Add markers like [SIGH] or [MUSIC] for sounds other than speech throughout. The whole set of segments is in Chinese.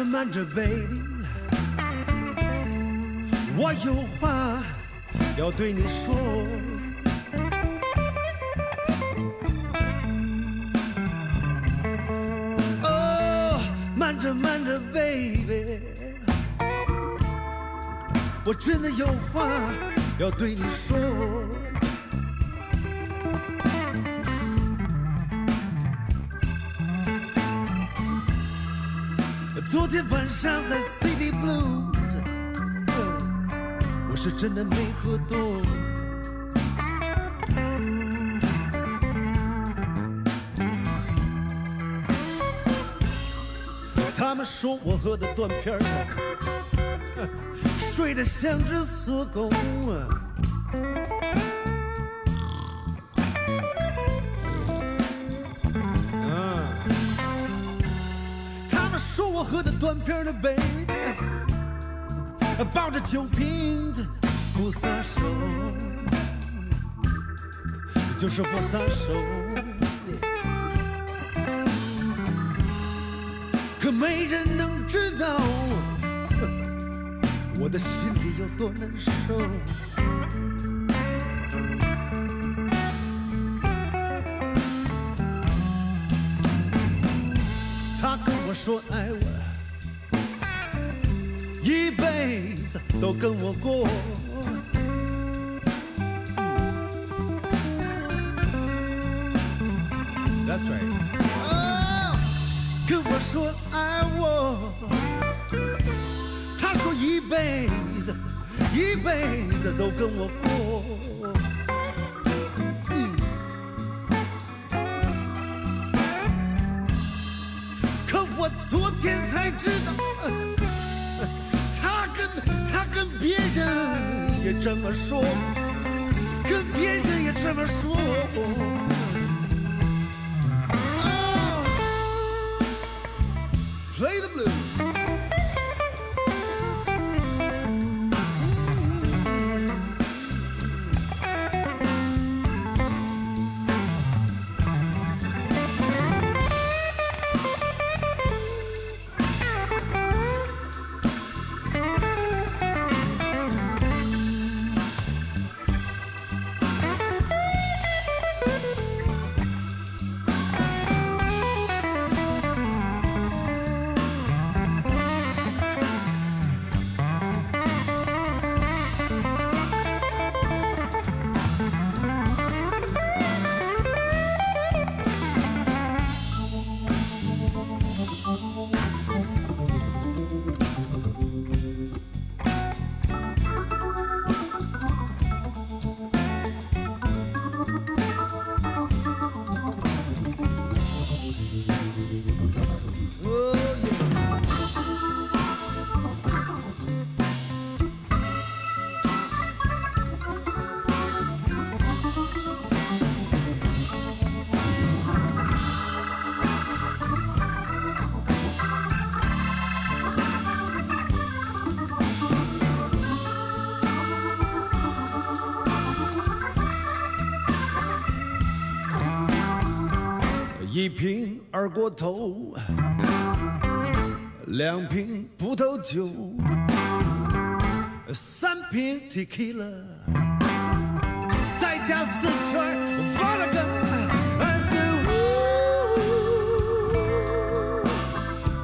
着慢着，baby，我有话要对你说。哦，慢着慢着，baby，我真的有话要对你说。昨天晚上在 City Blues，我是真的没喝多。他们说我喝的断片儿，[LAUGHS] 睡得像只死狗。我喝的断片的杯抱着酒瓶子不撒手，就是不撒手。可没人能知道我的心里有多难受。他跟我说爱我，子都跟我过。That's right. 哦跟我说爱我，他说一辈子，一辈子都跟我过。可我昨天才知道，跟别人也这么说，跟别人也这么说。哦 Play the blues. 一瓶二锅头，两瓶葡萄酒，三瓶 tequila，再加四圈 vodka。I said,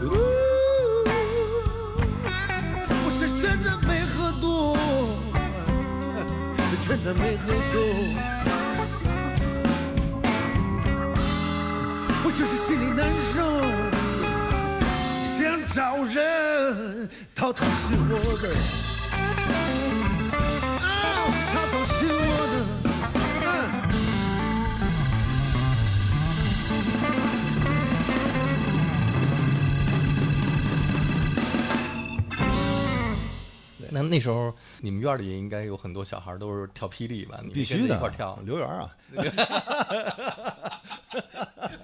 "Ooh, ooh." 我是真的没喝多，真的没喝多。我就是心里难受，想找人掏掏心窝子，啊，他都是我的，嗯。那那时候你们院里应该有很多小孩都是跳霹雳吧？你必须的一块跳。刘源啊，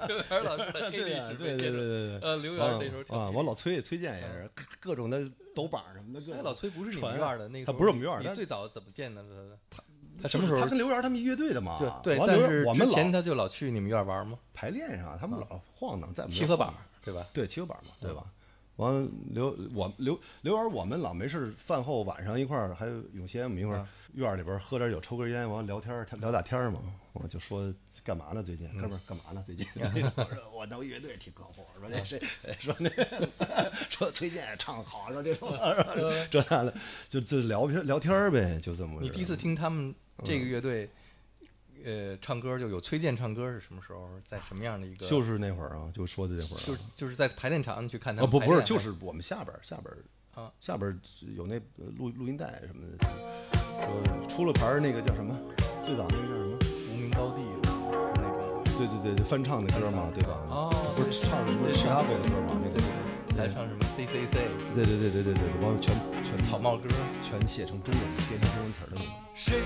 刘源老师的黑历史对对对对对对，呃，刘源那时候啊，我老崔崔健也是各种的抖板什么的，各哎，种老崔不是你们院儿的，那个他不是我们院儿他你最早怎么见的他？他他什么时候他跟刘源他们一乐队的嘛？就对？但是我们老之前他就老去你们院儿玩吗？排练上，他们老晃荡在我们七合板对吧？对，七合板嘛，对吧？完了刘我刘刘源，我们老没事饭后晚上一块儿，还有永先我们一块儿啊院里边喝点酒，抽根烟，完了聊天儿聊大天儿嘛。我就说干嘛呢？最近哥们儿干嘛呢？最近 [LAUGHS] 我说我弄乐队挺靠谱，说这谁说那 [LAUGHS] 说崔健唱得好，说这说 [LAUGHS] 这那的，就就聊天聊天儿呗，就这么。你第一次听他们这个乐队，呃，唱歌就有崔健唱歌是什么时候？在什么样的一个？就是那会儿啊，就说的那会儿啊，就是就是在排练场你去看他哦不不是，就是我们下边儿下边儿啊下边儿有那呃录录音带什么的，说出了牌那个叫什么？最早那个叫什么？无名高地那种对对对对，翻唱的歌嘛，对吧？哦不是唱的不是对 Chicago 的歌嘛？那个还唱什么 C C C 对对对对对对，完了全全草帽歌，全写成中文，变成中文词儿的那种。谁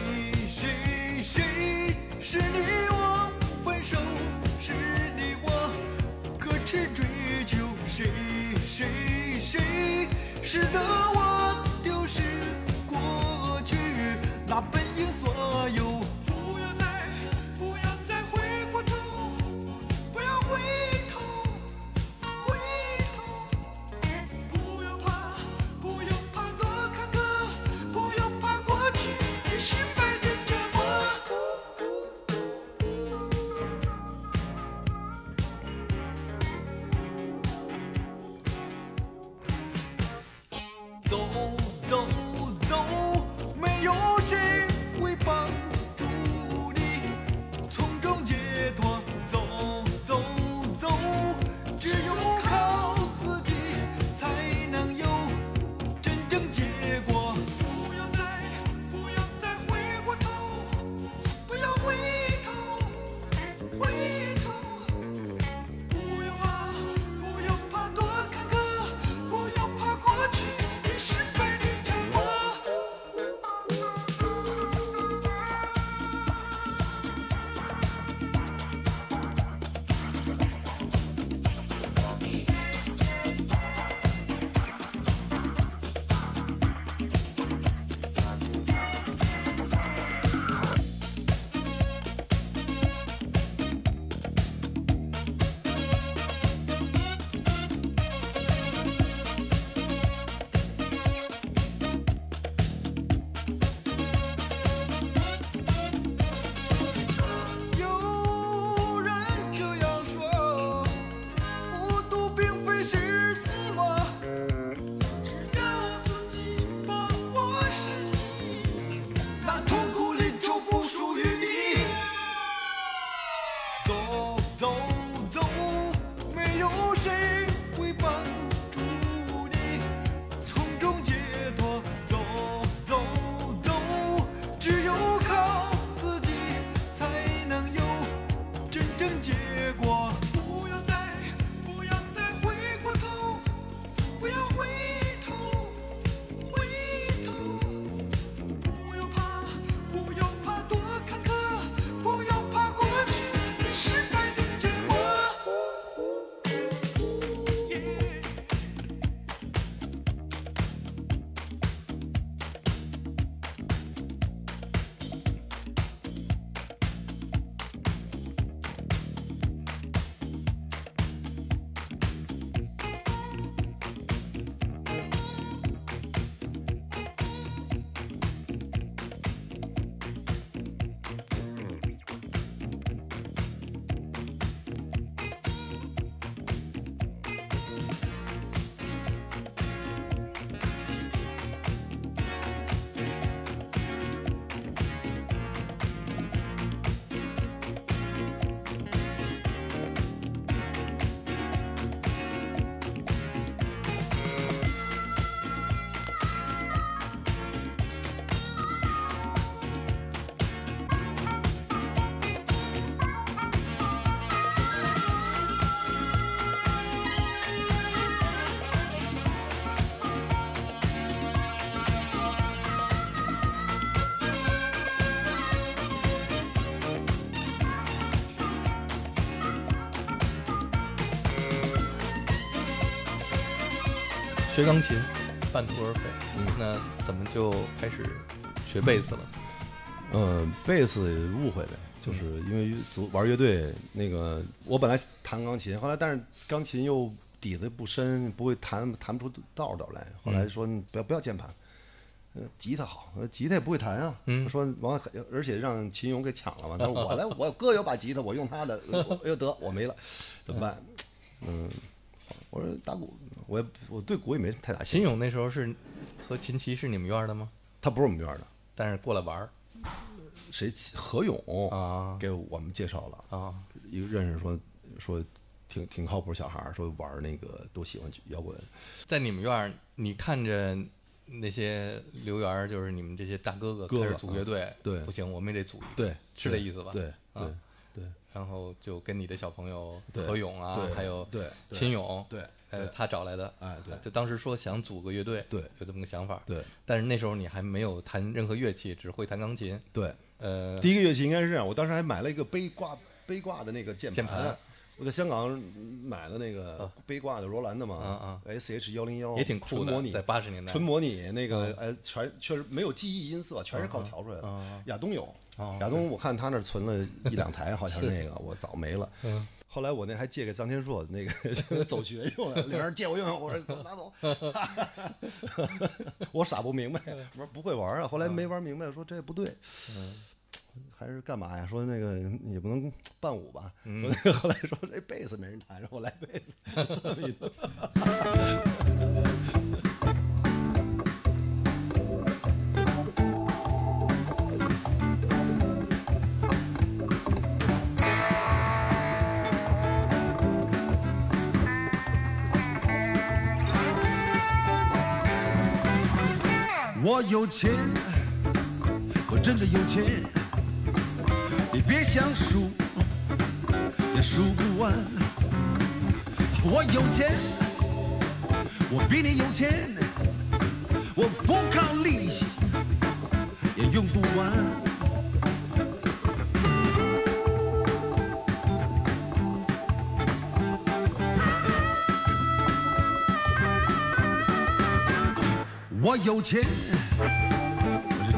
谁谁是你我分手，是你我各自追求，谁谁谁使得我丢失过去那本应所有。学钢琴半途而废，那怎么就开始学贝斯了？呃，贝斯误会呗，就是因为组玩乐队，那个我本来弹钢琴，后来但是钢琴又底子不深，不会弹弹不出道道来。后来说你不要不要键盘，呃，吉他好，呃吉他也不会弹啊。嗯说完而且让秦勇给抢了嘛。他说 [LAUGHS] 我来，我哥有把吉他，我用他的，呃哎呦得我没了，怎么办？[LAUGHS] 嗯，我说打鼓，我也我对鼓也没太大兴趣。秦勇那时候是和秦琪是你们院儿的吗？他不是我们院儿的，但是过来玩儿谁何勇啊给我们介绍了。啊，一个认识说说挺挺靠谱小孩儿，说玩儿那个都喜欢摇滚。在你们院儿，你看着那些刘源儿，就是你们这些大哥哥开始组乐队，对不行，我们也得组一个，对，是这意思吧？对对啊对然后就跟你的小朋友何勇啊，还有秦勇，对呃，他找来的，哎对。就当时说想组个乐队，对。有这么个想法，对。但是那时候你还没有弹任何乐器，只会弹钢琴，对。呃，第一个乐器应该是这样，我当时还买了一个背挂背挂的那个键键盘。我在香港买的那个啊。背挂的罗兰的嘛，啊啊，S H 幺零幺也挺酷的纯模拟，在八十年代。纯模拟那个，哎，全确实没有记忆音色，全是靠调出来的。亚东有。哦，亚东我看他那存了一两台，好像是那个，[LAUGHS] 我早没了。嗯后来我那还借给臧天朔那个 [LAUGHS] 走学用的，[LAUGHS] 领人借我用用，[LAUGHS] 我说走拿走，我傻不明白，我说不会玩啊，后来没玩明白，说这不对，还是干嘛呀？说那个也不能伴舞吧，说那个后来说这贝斯没人弹，让我来贝斯，这么一弄我有钱，我真的有钱，你别想数，也数不完。我有钱，我比你有钱，我不靠利息，也用不完。我有钱，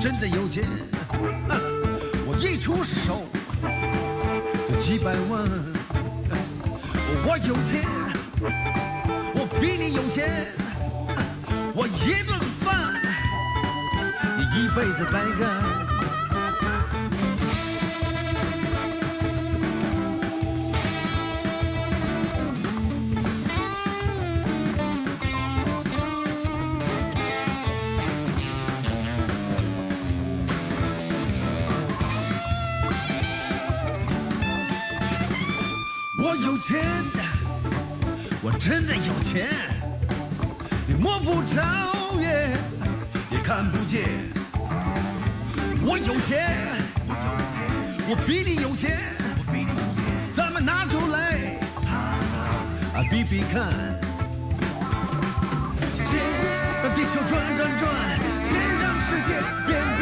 真的有钱，[LAUGHS] 我一出手就几百万。我有钱，我比你有钱，我一顿饭你一辈子白干。真的有钱，你摸不着也，也看不见。我有钱，我有钱，我比你有钱，咱们拿出来啊比比看。钱，让地球转转转，钱让世界变。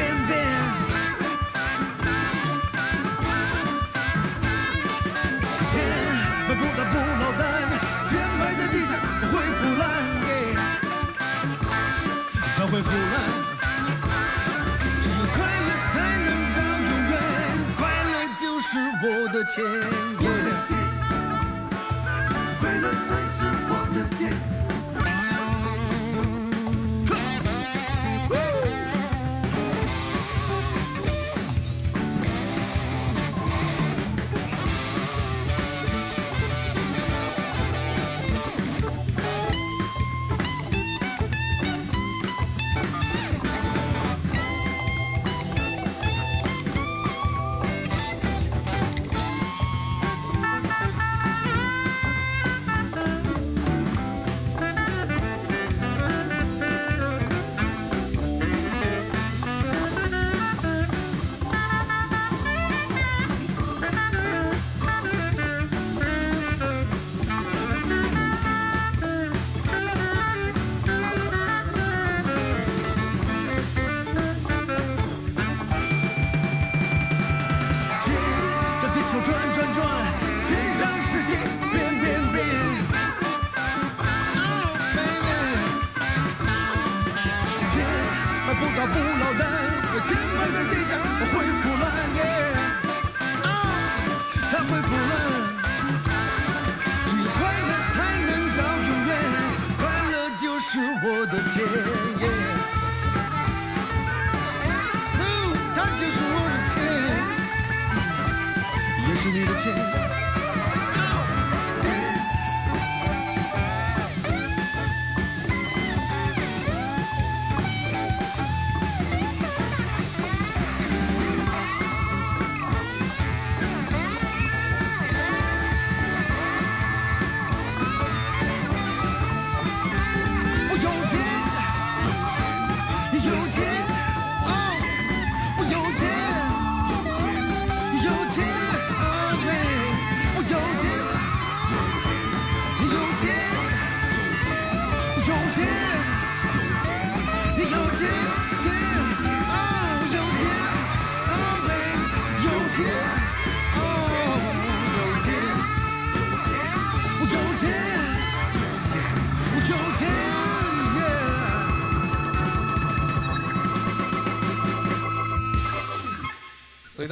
我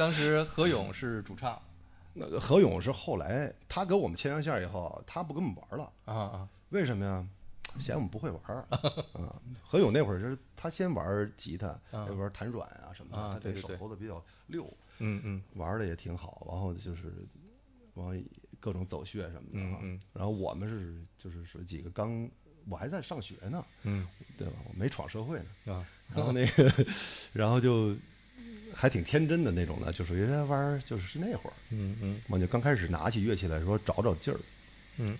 当时何勇是主唱那何勇是后来他给我们牵上线以后，他不跟我们玩了，啊啊为什么呀？嫌我们不会玩儿啊！何勇那会儿就是他先玩吉他，啊玩弹软啊什么的，他这手头的比较溜，嗯嗯玩的也挺好。然后就是往各种走穴什么的啊。嗯嗯然后我们是就是说几个刚我还在上学呢，嗯对吧？我没闯社会呢。啊然后那个，[LAUGHS] 然后就还挺天真的那种的，就属于玩儿，就是是那会儿，嗯嗯。我就刚开始拿起乐器来说找找劲儿，嗯。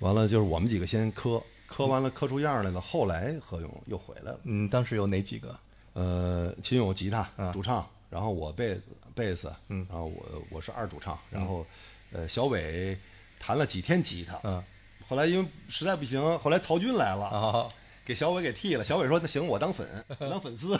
完了就是我们几个先磕，磕完了磕出样来了，后来何勇又回来了，嗯，当时有哪几个？呃，秦勇吉他啊。主唱，然后我贝贝斯，嗯。然后我我是二主唱，然后呃小伟弹了几天吉他，嗯后来因为实在不行，后来曹军来了，啊，给小伟给替了，小伟说那行我当粉，[LAUGHS] 当粉丝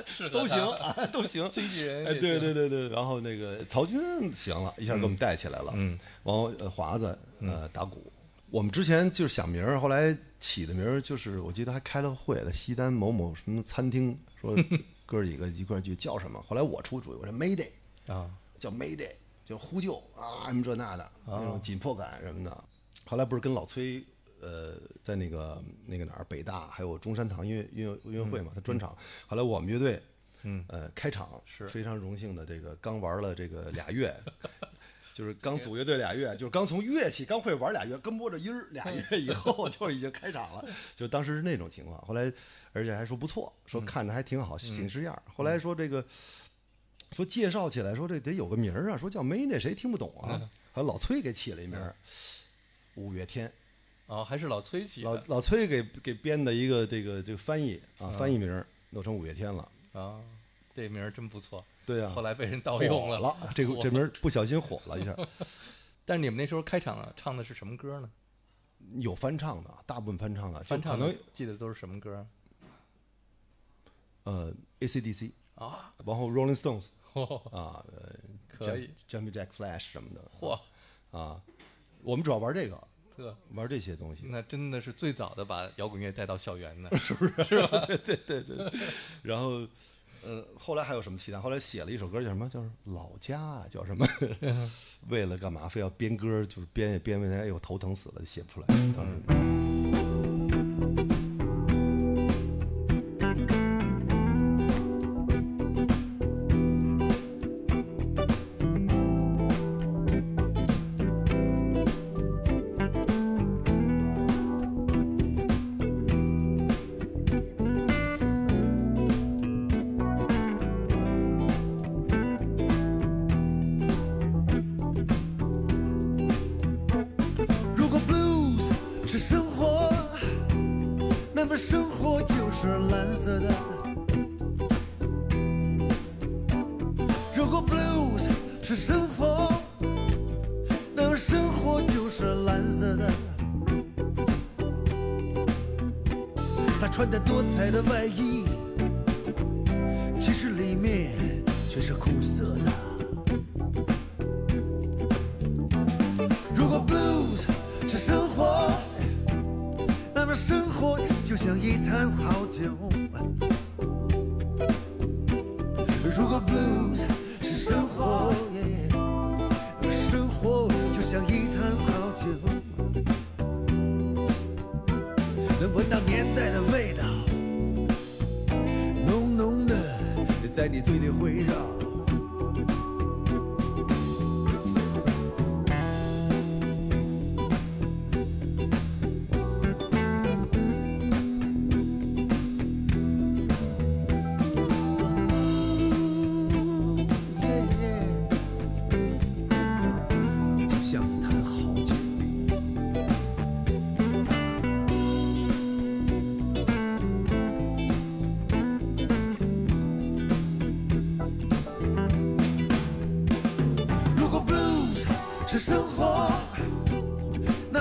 [LAUGHS] 是都行啊都行，经纪人哎，对对对对，然后那个曹军行了，一下给我们带起来了。嗯。然后呃华子呃打鼓，我们之前就是想名儿，后来起的名儿就是我记得还开了会，在西单某某什么餐厅说 [LAUGHS] 哥几个一块儿去叫什么，后来我出主意，我说 Mayday 啊。叫 Mayday，就呼救啊什么这那的那种紧迫感什么的。后来不是跟老崔呃在那个那个哪儿北大还有中山堂音乐音乐音乐会嘛，他专场。后来我们乐队嗯呃开场是非常荣幸的，这个刚玩了这个俩月。[LAUGHS] 就是刚组乐队俩月，就是刚从乐器刚会玩俩月，跟摸着音儿俩月 [LAUGHS] 以后就已经开场了，就当时是那种情况。后来而且还说不错，说看着还挺好，挺式样。后来说这个说介绍起来说这得有个名儿啊，说叫梅那谁听不懂啊，后来老崔给起了一名儿，五月天，哦，还是老崔起的老老崔给给编的一个这个这个翻译啊，翻译名弄成五月天了。啊，这名儿真不错。对啊，后来被人盗用了了，这个这名儿不小心火了一下。[LAUGHS] 但是你们那时候开场唱的是什么歌呢？[LAUGHS] 有翻唱的，大部分翻唱的，翻唱的记得都是什么歌呃 AC/DC，啊？然后 Rolling Stones 嚯，[LAUGHS] 啊，呃可以，Jumping Jack Flash 什么的嚯，啊，我们主要玩这个，这玩这些东西。那真的是最早的把摇滚乐带到校园的，[LAUGHS] [LAUGHS] [LAUGHS] 对对对对。然后，呃，后来还有什么其他？后来写了一首歌叫什么？叫老家啊，叫什么？为了干嘛？非要编歌，就是编也编不来，哎呦头疼死了，写不出来。当时。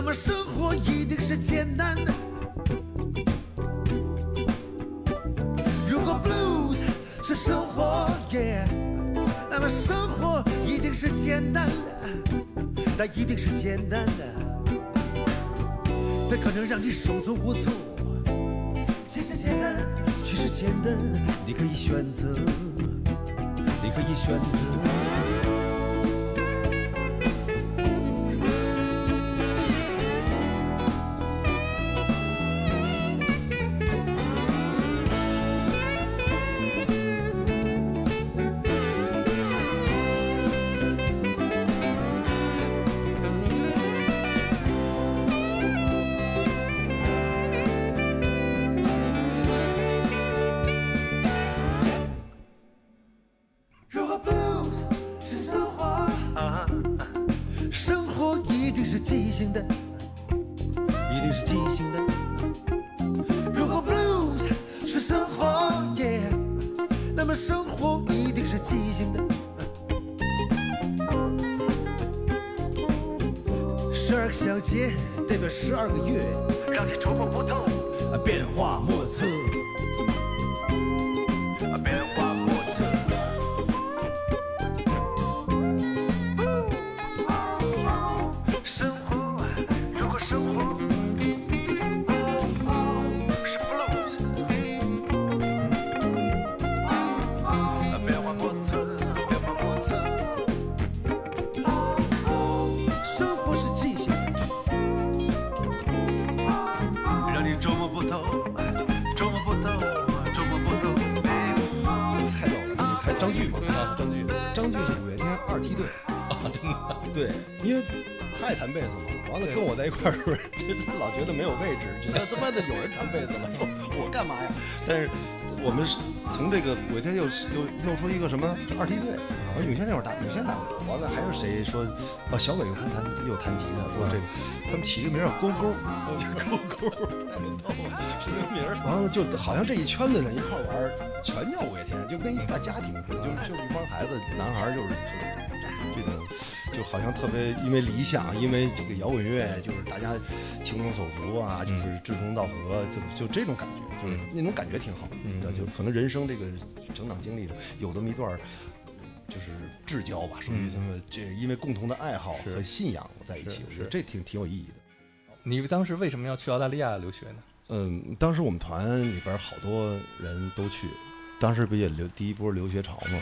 那么生活一定是简单的。如果 blues 是生活，yeah，那么生活一定是简单的，它一定是简单的，它可能让你手足无措。其实简单，其实简单，你可以选择，你可以选择。弹贝斯嘛，完了跟我在一块儿，是不是？他老觉得没有位置，觉得他妈的有人弹贝斯了，说我干嘛呀？但是我们是从这个五月天又又弄出一个什么二梯队，好像永轩那会儿打永轩打过，完了还有谁说啊小伟又弹弹又弹吉他，说这个他们起一个名儿叫勾勾，叫勾勾，太逗了，是个名儿。完了就好像这一圈子人一块儿玩儿，全叫五月天，就跟一大家庭似的，就就一帮孩子，男孩儿就是这种，就好像特别因为理想，因为这个摇滚乐，就是大家情同手足啊，就是志同道合，就就这种感觉，就是那种感觉挺好。嗯对，就可能人生这个成长经历中有这么一段儿。就是至交吧，属于这么？这因为共同的爱好和信仰在一起，我觉得这挺挺有意义的。你当时为什么要去澳大利亚留学呢？嗯，当时我们团里边好多人都去，当时不也留第一波留学潮嘛？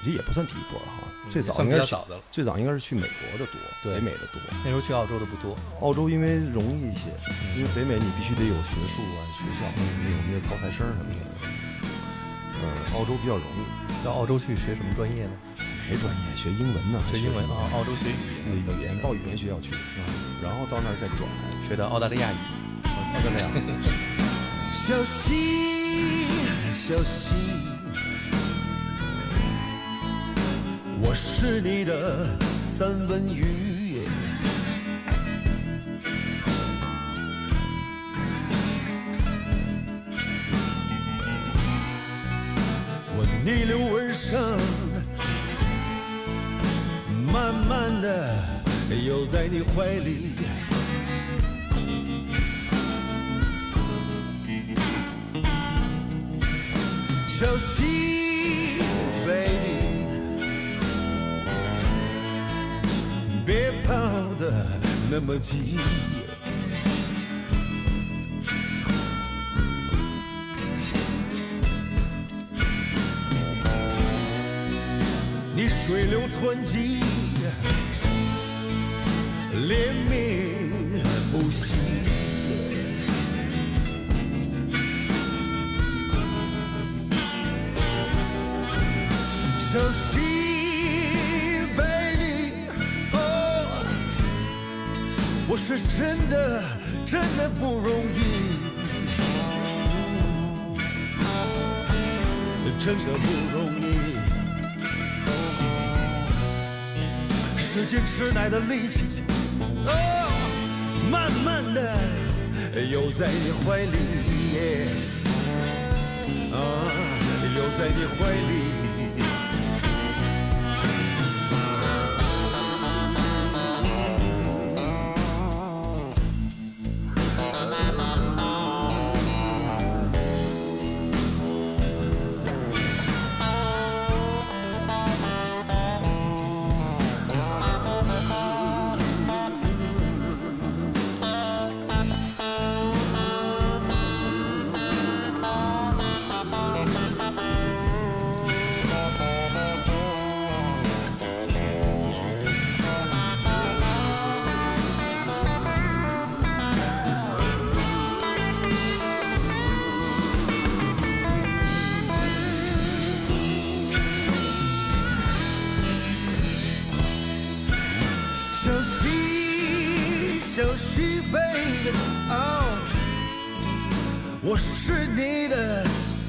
其实也不算第一波了哈，最早应该是。最早应该是去美国的多，对北美的多。那时候去澳洲的不多，澳洲因为容易一些，因为北美你必须得有学术啊、学校，得有那个高材生什么的。呃，澳洲比较容易。到澳洲去学什么专业呢？没专业，学英文呢？学英文啊，澳洲学语言语言报语言学校去，然后到那儿再转。学的澳大利亚语，澳大利亚。[LAUGHS] 小溪，小溪，我是你的三文鱼。我逆流而上，慢慢的游在你怀里。小溪那么急。你水流湍急，连绵不息。是真的真的不容易，真的不容易。使尽吃奶的力气，哦，慢慢的游在你怀里，啊，游在你怀里。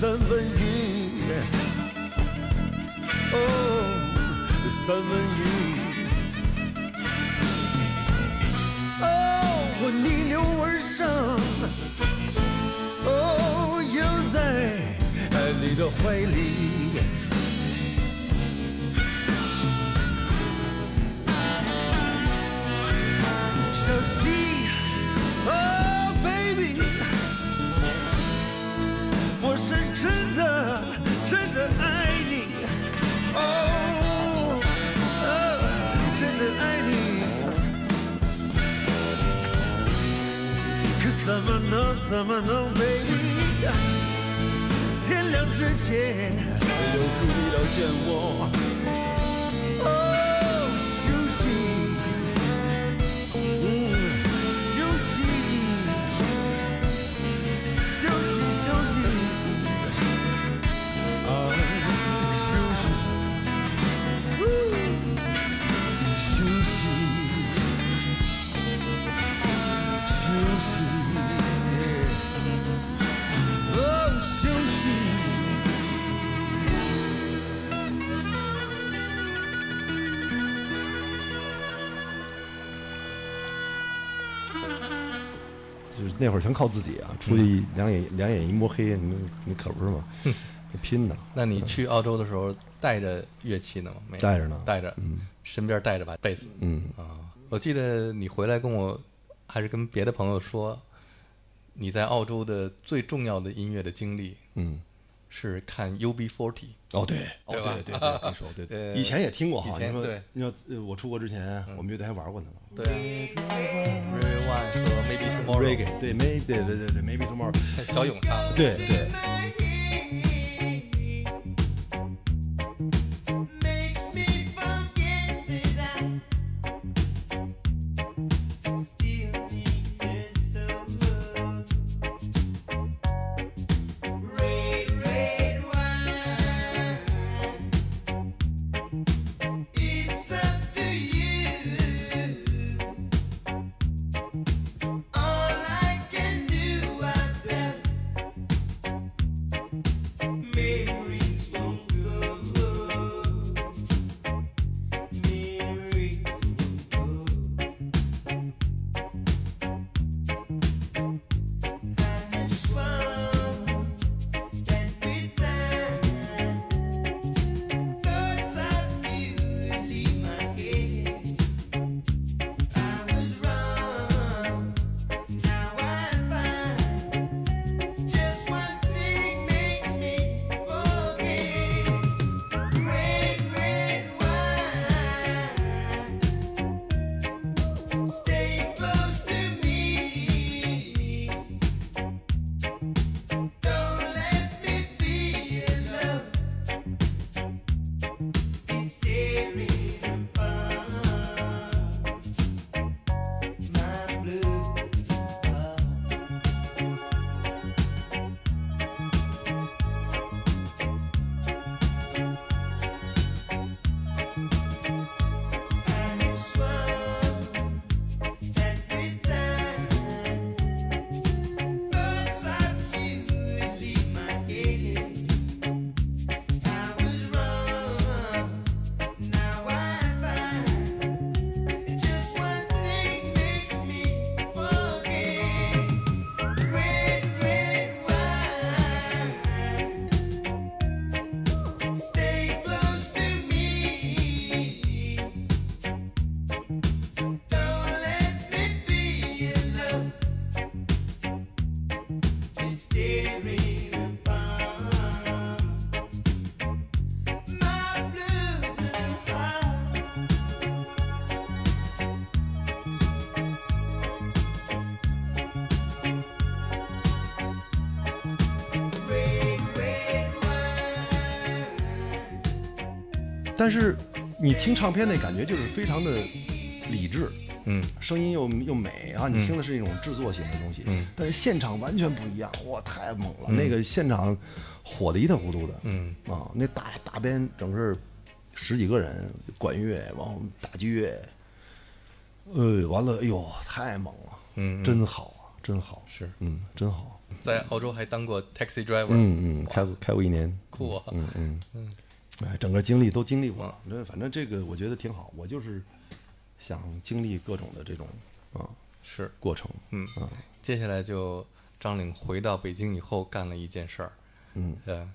三文鱼，就是那会儿全靠自己啊，出去两眼两眼一摸黑，你你可不是吗？拼的，那你去澳洲的时候带着乐器呢吗？没带着呢带着，嗯身边带着把贝斯嗯，啊。我记得你回来跟我，还是跟别的朋友说，你在澳洲的最重要的音乐的经历嗯，是看 UB40。哦对，哦对对对对，跟你说对 [LAUGHS] 呃对，以前也听过以前对你说呃我出国之前，我们乐队还玩过呢对啊 rayone 和 Maybe Tomorrow，，reggae，对，maybe 对对对对，maybe tomorrow，小勇唱的。对对，但是你听唱片那感觉就是非常的理智，嗯，声音又又美啊，你听的是一种制作型的东西，嗯，但是现场完全不一样，哇，太猛了！那个现场火的一塌糊涂的，嗯。啊，那大大编整个十几个人，管乐，往后打击乐，呃，完了，哎呦，太猛了，嗯，嗯。真好啊，真好，是。嗯，真好，在澳洲还当过 taxi driver，嗯嗯，开过开过一年，酷啊！嗯嗯。嗯，哎，整个经历都经历过，了，那反正这个我觉得挺好，我就是想经历各种的这种啊是，过程，嗯，接下来就张岭回到北京以后干了一件事儿，嗯，呃，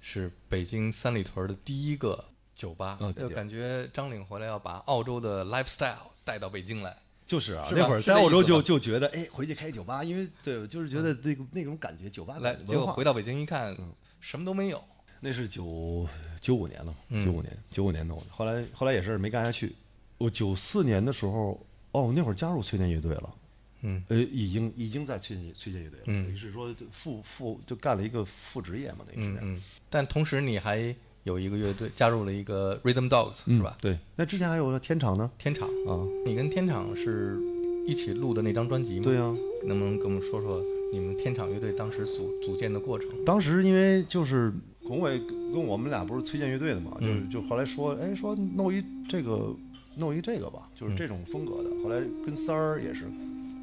是北京三里屯的第一个酒吧，就感觉张岭回来要把澳洲的 lifestyle 带到北京来，就是啊，是那会儿在澳洲就就觉得，哎，回去开酒吧，因为对，就是觉得那个那种感觉，酒吧来，结果回到北京一看，什么都没有，那是九九五年了，嗯九五年，九五年弄的。后来后来也是没干下去。我九四年的时候，哦，那会儿加入崔健乐队了，嗯呃，已经已经在崔健崔健乐队了，嗯等于是说副副就干了一个副职业嘛，等于是这样。但同时你还有一个乐队，加入了一个 Rhythm Dogs，、是吧？对，那之前还有天场呢，天场，啊，你跟天场是一起录的那张专辑吗？对呀、能不能跟我们说说你们天场乐队当时组组建的过程？当时因为就是宏伟跟跟我们俩不是崔健乐队的嘛，就就后来说，哎，说弄一这个弄一这个吧，就是嗯这种风格的。后来跟三儿也是，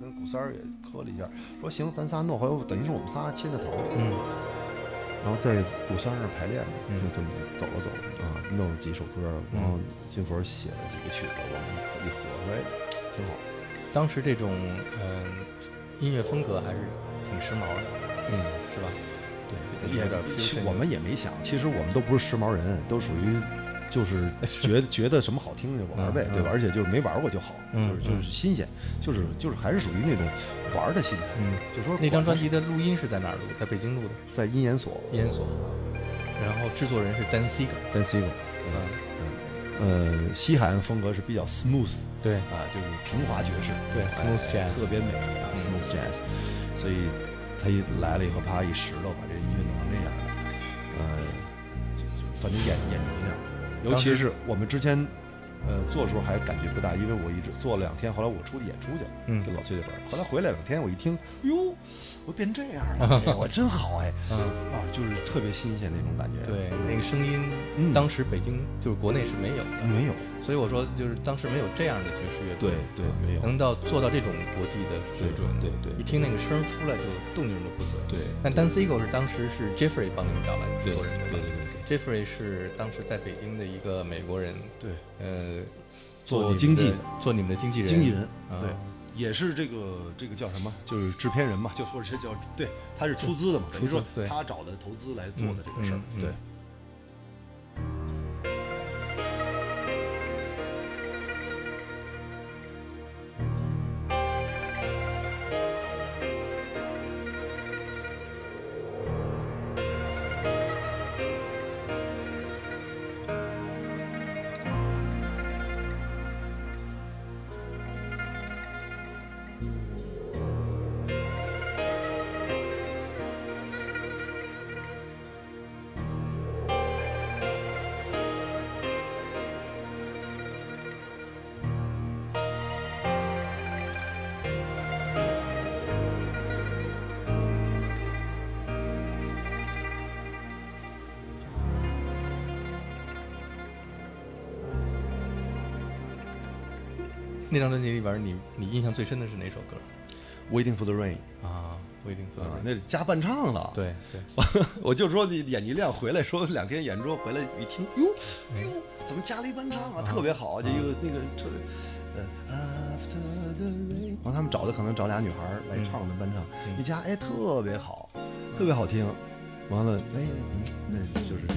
跟古三儿也磕了一下，说行，咱仨弄。后来等于是我们仨牵的头，嗯然后在古三儿那儿排练就这么走了走啊，弄了几首歌，然后金佛写了几个曲子，我们一合一合，说哎，挺好。当时这种嗯、音乐风格还是挺时髦的，嗯，是吧？也我们也没想，其实我们都不是时髦人，都属于就是 [LAUGHS] 觉得觉得什么好听就玩呗，嗯对吧？而且就是没玩过就好，嗯就是就是新鲜，就是就是还是属于那种玩的心态。嗯，就说那张专辑辑的录音是在哪儿录？在北京录的，在音研所音研所。然后制作人是 Dan Siegel，Dan Siegel，嗯呃，西海岸风格是比较 smooth 对，啊，就是平滑爵士，对哎 smooth jazz 特别美，smooth jazz。所以他一来了以后，啪一石头把这反正眼眼迷了。尤其是我们之前呃做的时候还感觉不大，因为我一直做了两天，后来我出去演出去了，嗯跟老崔这边，后来回来两天，我一听，哟，我变这样了，这个我真好哎，嗯，啊，就是特别新鲜那种感觉。对，那个声音，当时北京就是国内是没有的，没有，所以我说就是当时没有这样的爵士乐队对，对没有，能到做到这种国际的水准，对对一听那个声出来就动静都不对。对但 Dan Siegel 是当时是 Jeffrey 帮你们找来做人的，对对对 Jeffrey 是当时在北京的一个美国人，对。呃，做经纪的，做你们的经纪人，经纪人，啊。对，也是这个这个叫什么？就是制片人嘛，就或者是叫对，他是出资的嘛，等于说他找的投资来做的这个事儿对。那张专辑里边，你你印象最深的是哪首歌 Waiting for the rain 啊？Waiting for the 啊 Rain，那加伴唱了。，对对，[LAUGHS] 我就说你眼一亮，回来说两天演出回来一听，哟哟，怎么加了一伴唱啊？特别好，就一个那个特别。呃，After the rain，然后他们找的可能找俩女孩来唱的伴唱，嗯一加哎特别好，特别好听。完了，哎，嗯那就是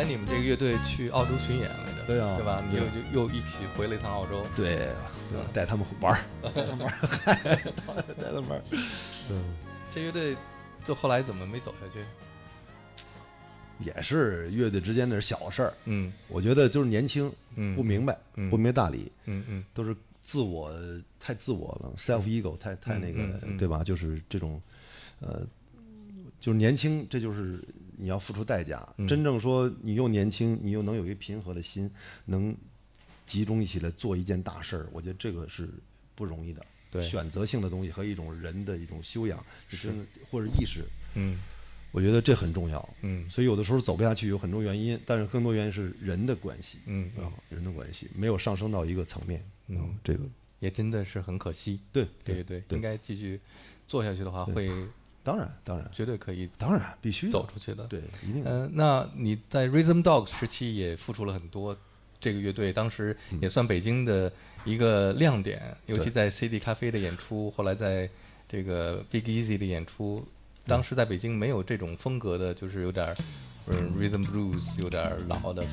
来你们这个乐队去澳洲巡演来着，对啊对吧？你又对就又一起回了一趟澳洲，对，对带他们玩儿，[LAUGHS] 带他们玩儿，带他们玩儿。嗯，这乐队就后来怎么没走下去？也是乐队之间的小事儿。嗯我觉得就是年轻，嗯，不明白，嗯不明白大理，嗯嗯都是自我太自我了，self ego 太太那个对吧？就是这种，呃，就是年轻，这就是你要付出代价。嗯。真正说你又年轻，你又能有一个平和的心，能集中一起来做一件大事儿，我觉得这个是不容易的。对。选择性的东西和一种人的一种修养，是。真的或者意识，嗯。我觉得这很重要。嗯。所以有的时候走不下去有很多原因，但是更多原因是人的关系，嗯啊，人的关系没有上升到一个层面，嗯。啊，这个。也真的是很可惜。对对对对应该继续做下去的话，会当然当然。绝对可以当然必须走出去的。对，一定嗯、那你在 Rhythm Dog 时期也付出了很多，这个乐队当时也算北京的一个亮点，尤其在 CD 咖啡的演出，后来在这个 Big Easy 的演出，当时在北京没有这种风格的，就是有点儿嗯 Rhythm Blues，有点儿老的，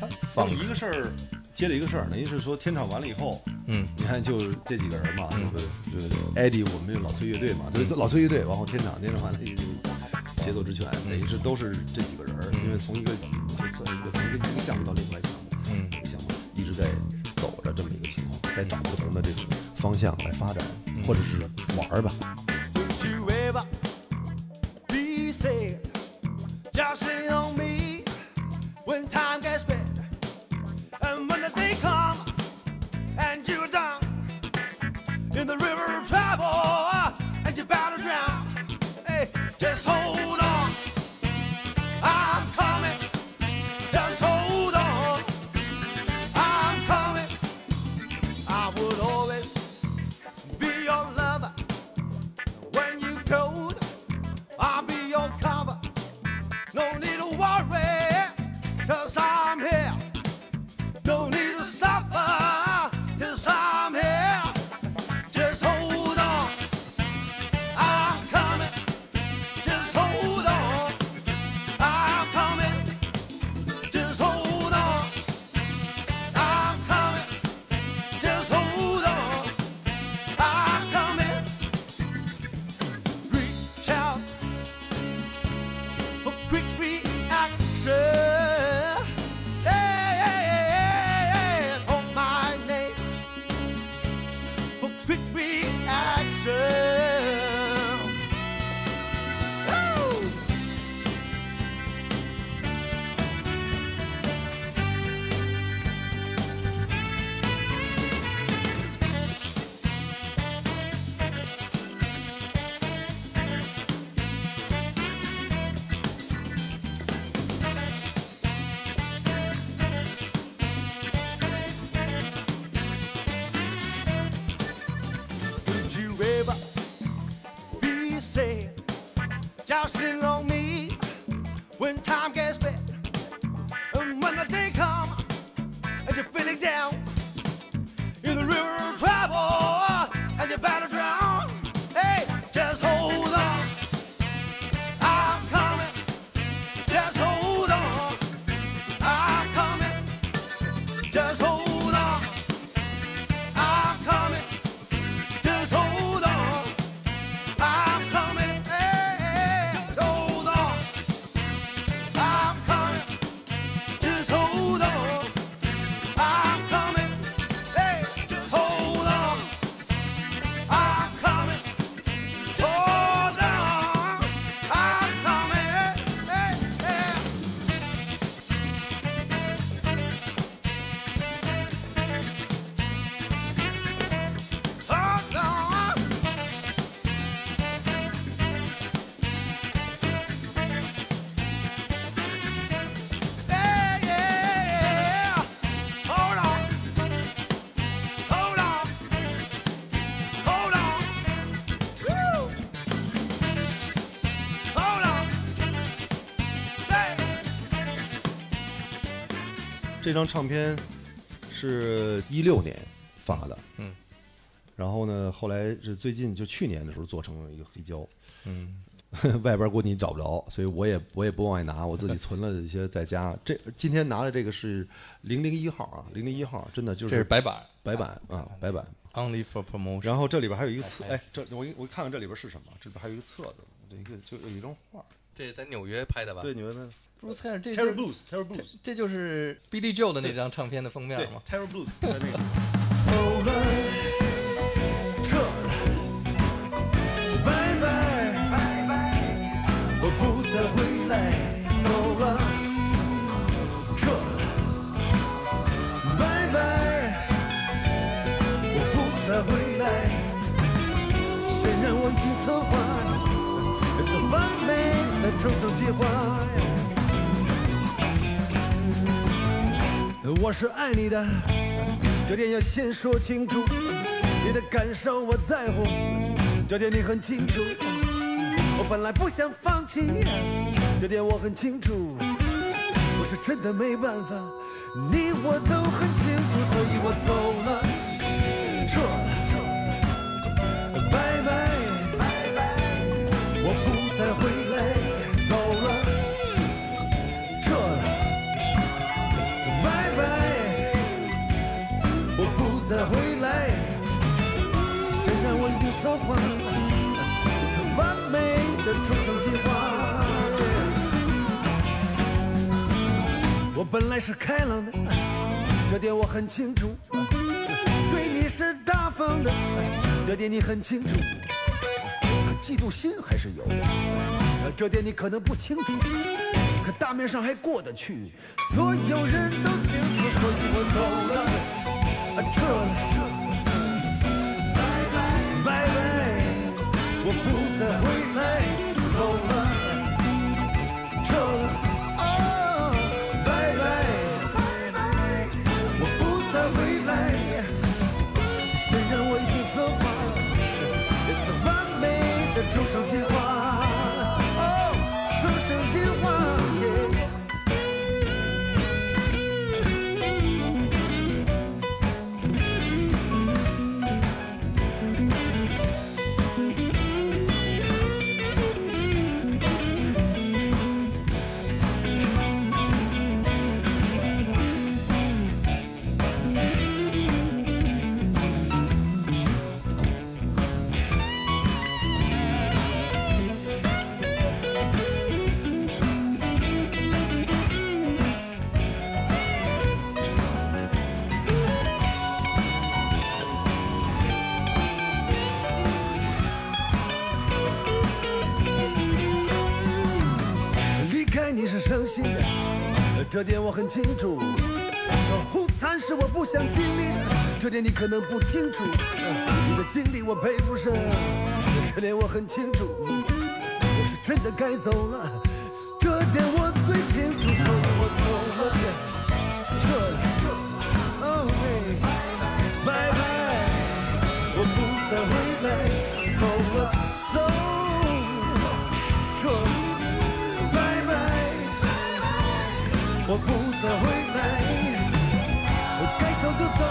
他放一个事儿接了一个事儿，等于是说天场完了以后，嗯。你看就这几个人嘛，就是就是 Eddie，我们这老崔乐队嘛，就是老崔乐队，然后天场天场完了也就节奏之泉，等于是都是这几个人，因为从一个就算一个从一个项目到另外一个项目，嗯。这个项目一直在走着这么一个情况，在找不同的这种方向来发展，或者是玩儿吧。Don't you ever be sad. Just lean on me. When time gets bad. And when comes and you're down in the river of travel and you're bound to drown, hey, just hold when time gets bad. And when the day comes and you're feeling down in the river 张唱片是一六年发的，嗯，然后呢，后来是最近就去年的时候做成了一个黑胶，嗯 [LAUGHS] 外边估计你找不着，所以我也我也不往外拿，我自己存了一些在家。这今天拿的这个是零零一号啊，零零一号，真的就是这是白板白板啊，白板。，Only for promotion。然后这里边还有一个册，哎哎，这我我看看这里边是什么？这里边还有一个册子，这一个就有一张画，这是在纽约拍的吧？对，纽约拍的，Bruce Heller，这 Terry 就 Blues，Terry Blues，这就是 Billy Joe 的那张唱片的封面对吗？，Terry Blues 在那个。是爱你的。这点要先说清楚，你的感受我在乎，这点你很清楚。我本来不想放弃，这点我很清楚。我是真的没办法，你我都很清楚，所以我走了，我已经策划一次完美的终生计划，我本来是开朗的，这点我很清楚。对你是大方的，这点你很清楚。可嫉妒心还是有的，这点你可能不清楚。可大面上还过得去，所有人都清楚，所以我走了。撤了，撤，不再回来，走了，走了，哦，拜拜，拜拜，我不再回来。虽然我已经策划一次完美的终生计划，哦，终生计划。这点我很清楚。午餐是我不想经历的，这点你可能不清楚。你的经历我配不上，这点我很清楚。我是真的该走了，这点我最清楚，我不再回来。我该走就走，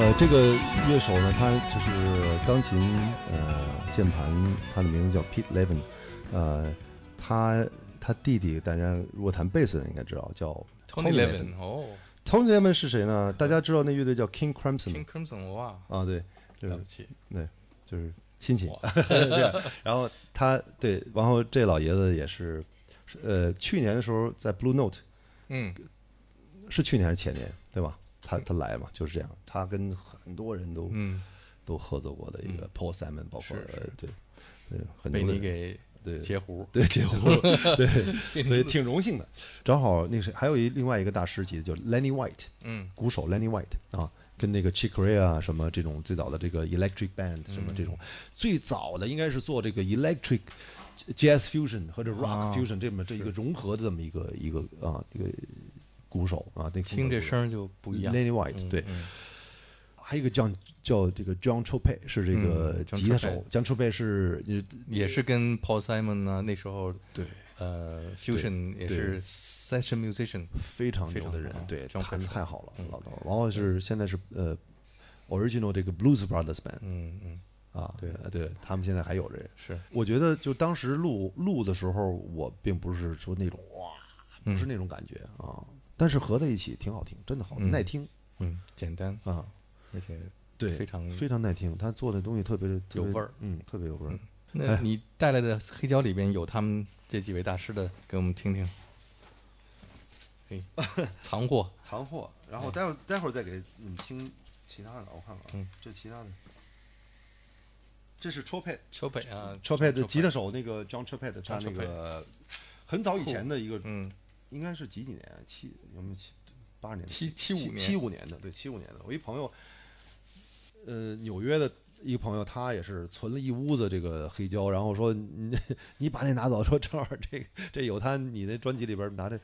呃，这个乐手呢，他就是钢琴呃键盘，他的名字叫 Pete Levin，呃，他他弟弟大家如果弹贝斯的人应该知道，叫 Tony Levin，哦。Tony Levin 是谁呢？大家知道那乐队叫 King Crimson，King Crimson，哇，啊，对，就是了不起，对就是亲戚，[LAUGHS] 这样。然后他对，然后这老爷子也是，呃，去年的时候在 Blue Note 嗯，是去年还是前年，对吧？他他来嘛，就是这样。他跟很多人都、嗯，都合作过的一个嗯。Paul Simon，包括呃对对很被多的你给对截胡，对截胡，对，[LAUGHS] 所以挺荣幸的。[LAUGHS] 正好那个谁，还有一另外一个大师级的叫 Lenny White，嗯。鼓手 Lenny White 啊，跟那个 Chick Corea 什么这种最早的这个 Electric Band 什么这嗯。种，最早的应该是做这个 Electric Jazz Fusion 或者 Rock 啊 Fusion 这么这一个融合的这么一个一个啊一个鼓手啊，那听这声儿就不一样。Lenny White 对，还有一个叫叫这个 John Chopay 是这个吉他手，John Chopay 是呃也是跟 Paul Simon 啊，那时候对。呃，fusion 也是 session musician，非常牛的人对弹 Chopay 太好了嗯，老头。然后是现在是呃 original 这个 Blues Brothers Band 嗯嗯，啊，对。呃对他们现在还有这个。是，我觉得就当时录录的时候，我并不是说那种哇，不是嗯。那种感觉啊，但是合在一起挺好听，真的好嗯。耐听。嗯，简单，啊，而且对，非常非常耐听，他做的东西特别有味儿。嗯，特别有味儿。嗯。那你带来的黑胶里边有他们这几位大师的，给我们听听。嘿，[LAUGHS] 藏货，藏货，然后待会儿待会儿再给你们听其他的，我看看啊嗯，这其他的，这是北啊 Chopay 的吉他手，那个 John Chopay 的，他那个很早以前的一个，嗯，应该是几几年？七有没有七八十年？七七五年七五年的，对，七五年的。我一朋友，呃，纽约的一个朋友，他也是存了一屋子这个黑胶，然后说你 [LAUGHS] 你把那拿走，说正好这个这有他你那专辑里边拿这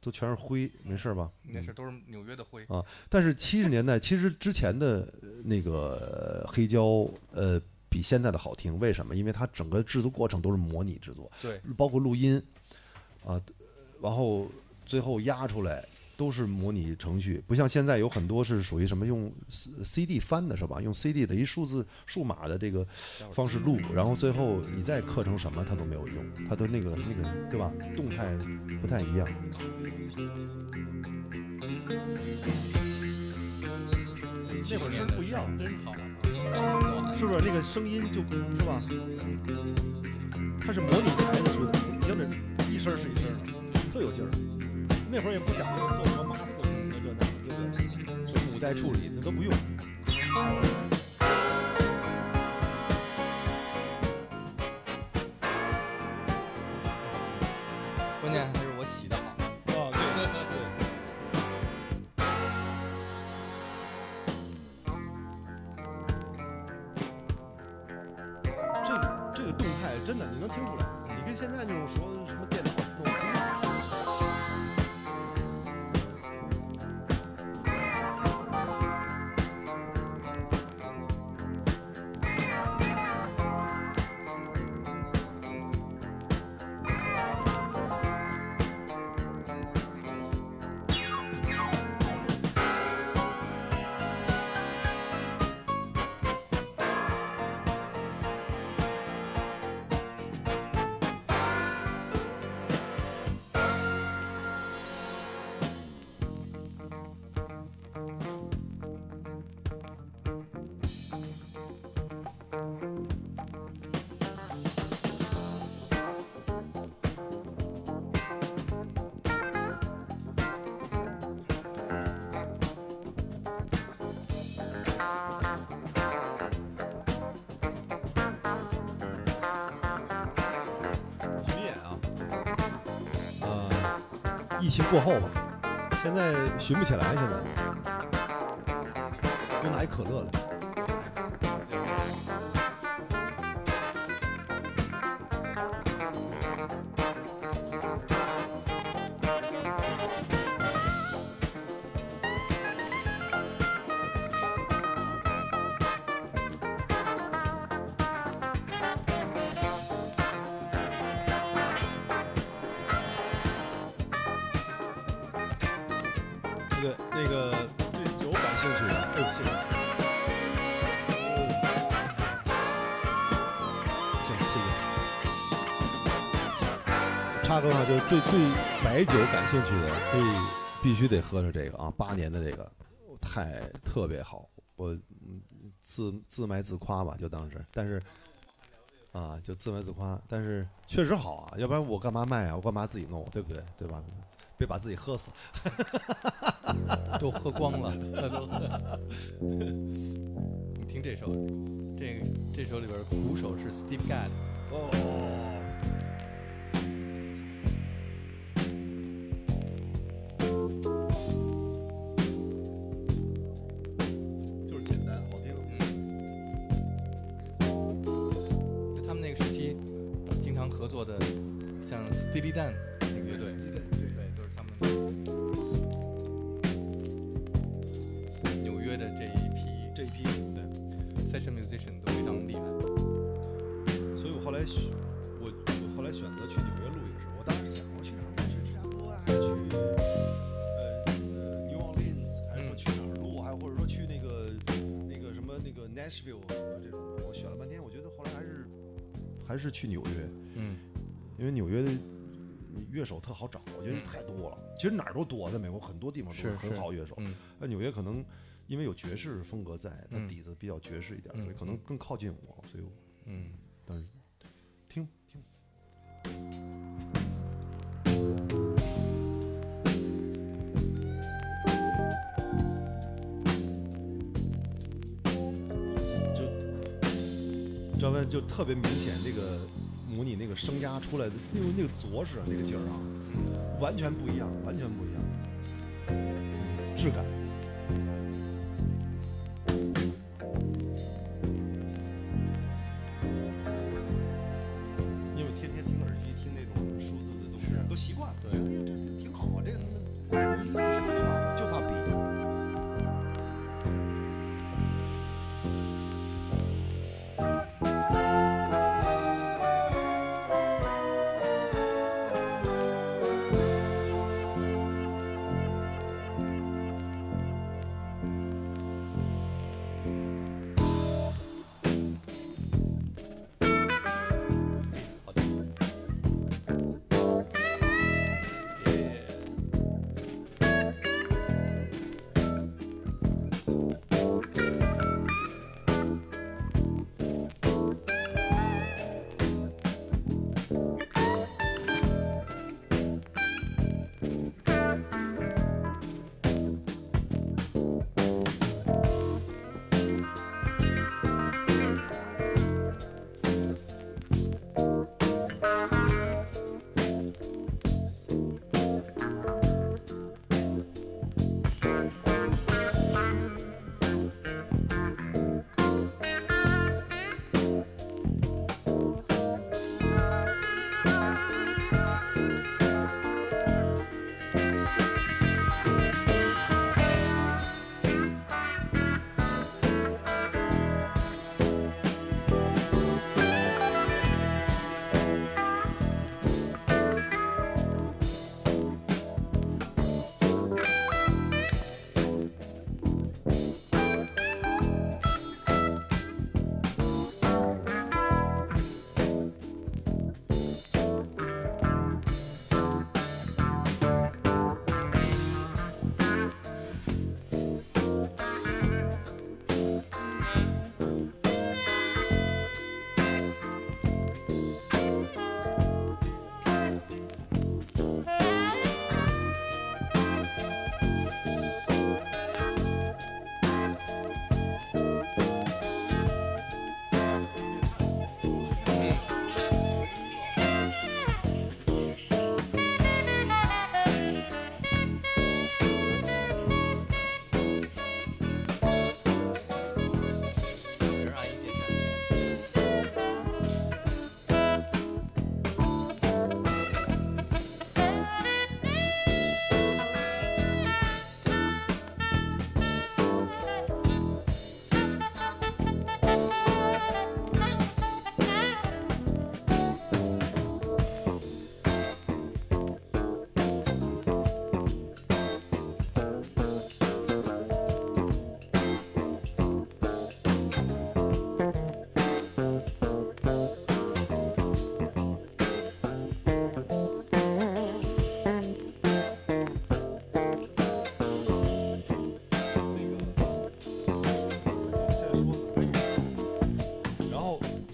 都全是灰，没事吧？没事都是纽约的灰，啊，但是七十年代其实之前的呃那个呃黑胶，呃，比现在的好听。为什么？因为它整个制作过程都是模拟制作，对，包括录音啊，然后最后压出来都是模拟程序，不像现在有很多是属于什么用 C- CD 翻的是吧？用 CD 的一数字数码的这个方式录，然后最后你再刻成什么它都没有用，它的那个那个对吧？动态不太一样。那会儿声不一样，真好，是不是？那个声音就是吧？它是模拟出的，你听着一声是一声的，特有劲儿。那会儿也不讲究做什么 master 什么这那的，对不对？什么五代处理那都不用。疫情过后吧，现在寻不起来，现在又拿一可乐了。白酒感兴趣的，可以必须得喝上这个啊，八年的这个，太特别好。我嗯自自卖自夸吧，就当是，但是啊，就自卖自夸，但是确实好啊，要不然我干嘛卖啊？我干嘛自己弄，对不对？对吧？别把自己喝死。[LAUGHS] 都喝光了，那都喝。[LAUGHS] 你听这首，这个这首里边鼓手是 Steve Gadd，哦。像 Steely Dan 那个乐队，对对，都是他们纽约的这一批这一批对。session musician 都非常厉害。所以我后来选，我我后来选择去纽约录也是，我当时想我去哪儿？我去芝加哥啊，还是去呃呃 New Orleans，还是说去哪儿录？还或者说去那个那个什么那个 Nashville 什么这种的？我选了半天，我觉得后来还是还是去纽约，嗯因为纽约的乐手特好找，我觉得嗯太多了。其实哪儿都多，在美国很多地方都是很好乐手。嗯那纽约可能因为有爵士风格在，它嗯底子比较爵士一点，嗯所以可能更靠近我，所以我嗯，但是听听。就赵文就特别明显，这个模拟那个声压出来的那个那个着实那个劲儿啊，完全不一样，完全不一样，质感。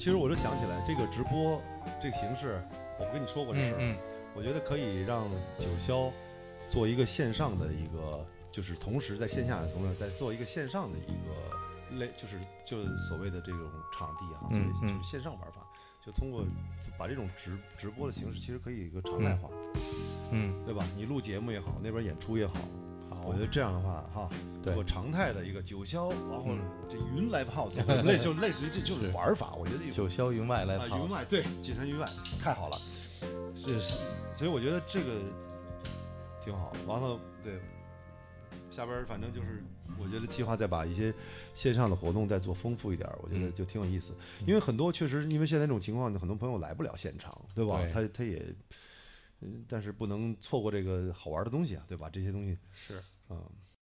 其实我就想起来，这个直播这个形式，我不跟你说过这事儿，嗯我觉得可以让九霄做一个线上的一个，就是同时在线下的同时在做一个线上的一个类，就是就是所谓的这种场地啊，就是线上玩法，就通过把这种直直播的形式，其实可以一个常态化，嗯。对吧？你录节目也好，那边演出也好，好，我觉得这样的话哈，对如果常态的一个九霄，然后嗯这云 live house，我觉得就类似于这就是是玩法，我觉得有九霄云外来云外对，锦山云外太好了，是是，所以我觉得这个挺好。完了，对，下边反正就是，我觉得计划再把一些线上的活动再做丰富一点，我觉得嗯就挺有意思。因为很多确实因为现在这种情况，很多朋友来不了现场，对吧？他他也，嗯，但是不能错过这个好玩的东西啊，对吧？这些东西，是嗯，